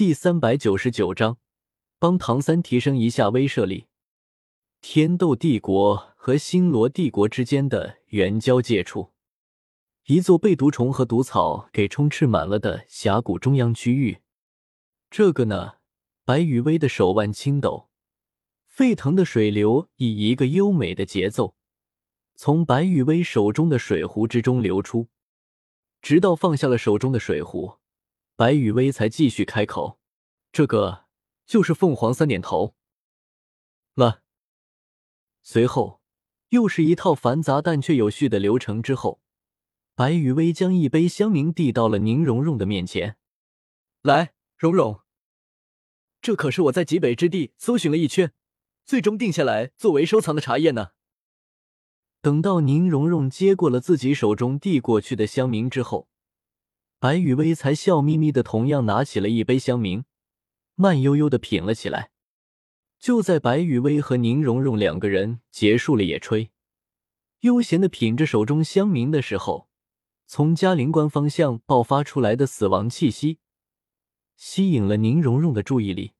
第三百九十九章，帮唐三提升一下威慑力。天斗帝国和星罗帝国之间的原交界处，一座被毒虫和毒草给充斥满了的峡谷中央区域。这个呢，白羽薇的手腕轻抖，沸腾的水流以一个优美的节奏从白羽薇手中的水壶之中流出，直到放下了手中的水壶。白羽薇才继续开口：“这个就是凤凰三点头了。”随后又是一套繁杂但却有序的流程。之后，白羽薇将一杯香茗递到了宁荣荣的面前：“来，荣荣，这可是我在极北之地搜寻了一圈，最终定下来作为收藏的茶叶呢。”等到宁荣荣接过了自己手中递过去的香茗之后。白雨薇才笑眯眯的，同样拿起了一杯香茗，慢悠悠的品了起来。就在白雨薇和宁荣荣两个人结束了野炊，悠闲的品着手中香茗的时候，从嘉陵关方向爆发出来的死亡气息，吸引了宁荣荣的注意力。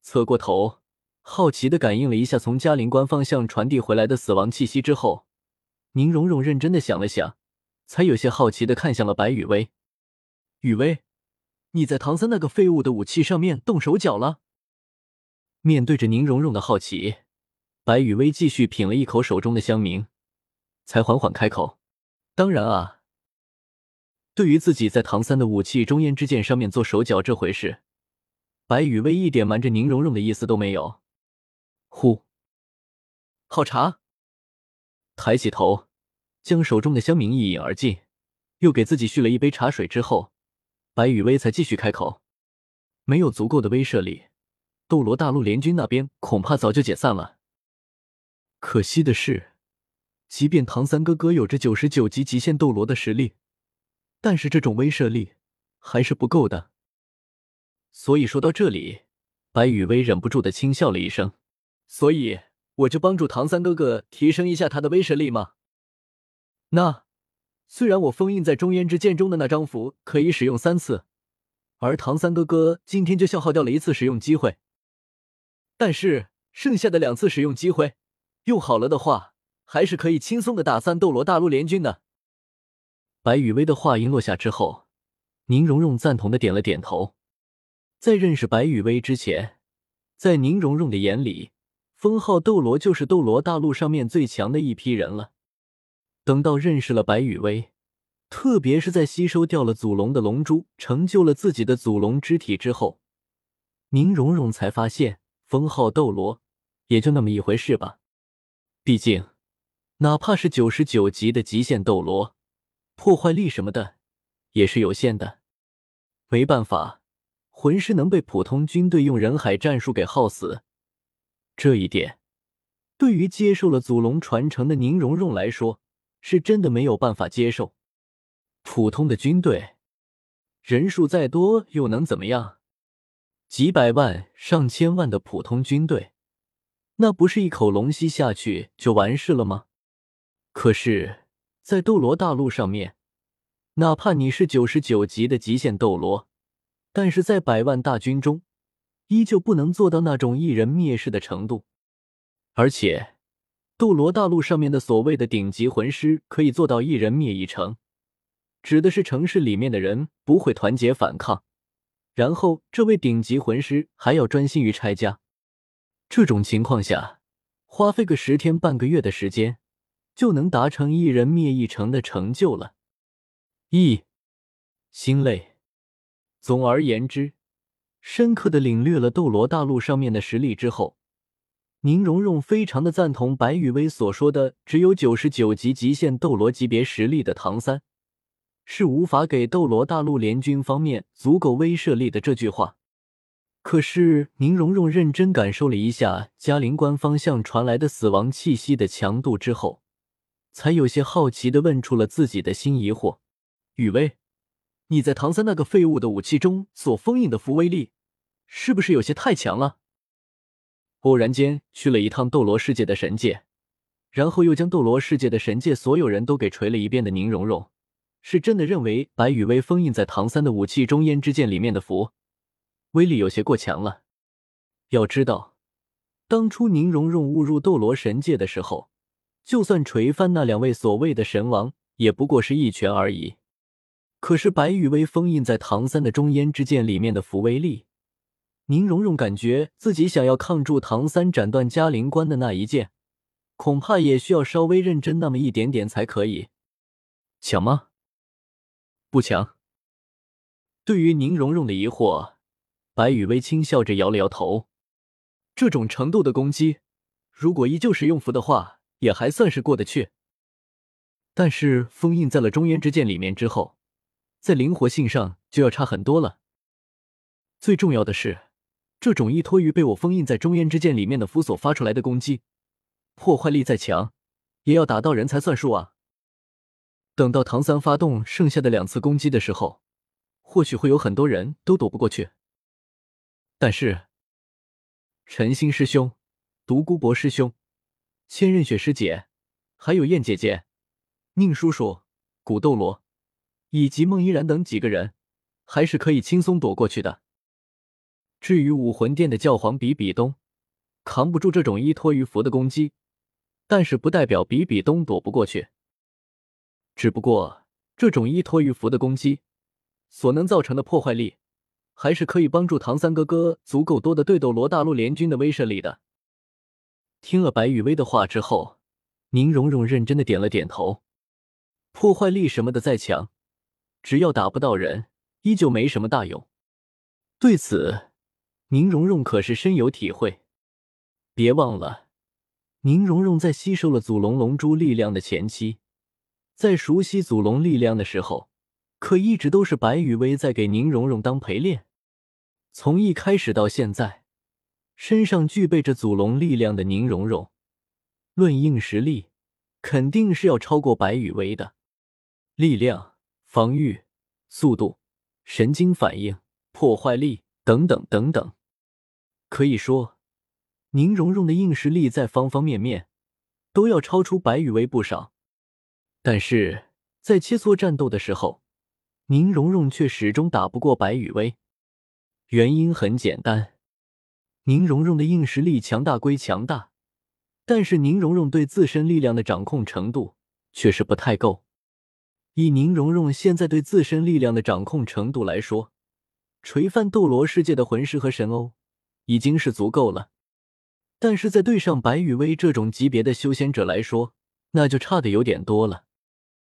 侧过头，好奇的感应了一下从嘉陵关方向传递回来的死亡气息之后，宁荣荣认真的想了想，才有些好奇的看向了白雨薇。雨薇，你在唐三那个废物的武器上面动手脚了？面对着宁荣荣的好奇，白雨薇继续品了一口手中的香茗，才缓缓开口：“当然啊，对于自己在唐三的武器中烟之剑上面做手脚这回事，白雨薇一点瞒着宁荣荣的意思都没有。”呼，好茶。抬起头，将手中的香茗一饮而尽，又给自己续了一杯茶水之后。白雨薇才继续开口：“没有足够的威慑力，斗罗大陆联军那边恐怕早就解散了。可惜的是，即便唐三哥哥有着九十九级极限斗罗的实力，但是这种威慑力还是不够的。所以说到这里，白雨薇忍不住的轻笑了一声。所以我就帮助唐三哥哥提升一下他的威慑力吗？那……”虽然我封印在中烟之剑中的那张符可以使用三次，而唐三哥哥今天就消耗掉了一次使用机会，但是剩下的两次使用机会用好了的话，还是可以轻松的打散斗罗大陆联军的。白雨薇的话音落下之后，宁荣荣赞同的点了点头。在认识白雨薇之前，在宁荣荣的眼里，封号斗罗就是斗罗大陆上面最强的一批人了。等到认识了白羽薇，特别是在吸收掉了祖龙的龙珠，成就了自己的祖龙之体之后，宁荣荣才发现封号斗罗也就那么一回事吧。毕竟，哪怕是九十九级的极限斗罗，破坏力什么的也是有限的。没办法，魂师能被普通军队用人海战术给耗死，这一点对于接受了祖龙传承的宁荣荣来说。是真的没有办法接受，普通的军队人数再多又能怎么样？几百万、上千万的普通军队，那不是一口龙吸下去就完事了吗？可是，在斗罗大陆上面，哪怕你是九十九级的极限斗罗，但是在百万大军中，依旧不能做到那种一人灭世的程度，而且。斗罗大陆上面的所谓的顶级魂师可以做到一人灭一城，指的是城市里面的人不会团结反抗，然后这位顶级魂师还要专心于拆家。这种情况下，花费个十天半个月的时间，就能达成一人灭一城的成就了。一心累。总而言之，深刻的领略了斗罗大陆上面的实力之后。宁荣荣非常的赞同白雨薇所说的，只有九十九级极限斗罗级别实力的唐三，是无法给斗罗大陆联军方面足够威慑力的这句话。可是宁荣荣认真感受了一下嘉陵关方向传来的死亡气息的强度之后，才有些好奇的问出了自己的新疑惑：雨薇，你在唐三那个废物的武器中所封印的符威力，是不是有些太强了？偶然间去了一趟斗罗世界的神界，然后又将斗罗世界的神界所有人都给锤了一遍的宁荣荣，是真的认为白羽薇封印在唐三的武器中烟之剑里面的符，威力有些过强了。要知道，当初宁荣荣误入斗罗神界的时候，就算锤翻那两位所谓的神王，也不过是一拳而已。可是白羽薇封印在唐三的中烟之剑里面的符威力，宁荣荣感觉自己想要抗住唐三斩断嘉陵关的那一剑，恐怕也需要稍微认真那么一点点才可以。强吗？不强。对于宁荣荣的疑惑，白羽薇轻笑着摇了摇头。这种程度的攻击，如果依旧是用符的话，也还算是过得去。但是封印在了中原之剑里面之后。在灵活性上就要差很多了。最重要的是，这种依托于被我封印在中烟之剑里面的符所发出来的攻击，破坏力再强，也要打到人才算数啊！等到唐三发动剩下的两次攻击的时候，或许会有很多人都躲不过去。但是，陈星师兄、独孤博师兄、千仞雪师姐，还有燕姐姐、宁叔叔、古斗罗。以及孟依然等几个人，还是可以轻松躲过去的。至于武魂殿的教皇比比东，扛不住这种依托于符的攻击，但是不代表比比东躲不过去。只不过这种依托于符的攻击所能造成的破坏力，还是可以帮助唐三哥哥足够多的对斗罗大陆联军的威慑力的。听了白羽薇的话之后，宁荣荣认真的点了点头。破坏力什么的再强。只要打不到人，依旧没什么大用。对此，宁荣荣可是深有体会。别忘了，宁荣荣在吸收了祖龙龙珠力量的前期，在熟悉祖龙力量的时候，可一直都是白羽薇在给宁荣荣当陪练。从一开始到现在，身上具备着祖龙力量的宁荣荣，论硬实力，肯定是要超过白羽薇的。力量。防御、速度、神经反应、破坏力等等等等，可以说，宁荣荣的硬实力在方方面面都要超出白羽薇不少。但是在切磋战斗的时候，宁荣荣却始终打不过白羽薇。原因很简单，宁荣荣的硬实力强大归强大，但是宁荣荣对自身力量的掌控程度却是不太够。以宁荣荣现在对自身力量的掌控程度来说，锤翻斗罗世界的魂师和神欧已经是足够了。但是在对上白羽薇这种级别的修仙者来说，那就差的有点多了。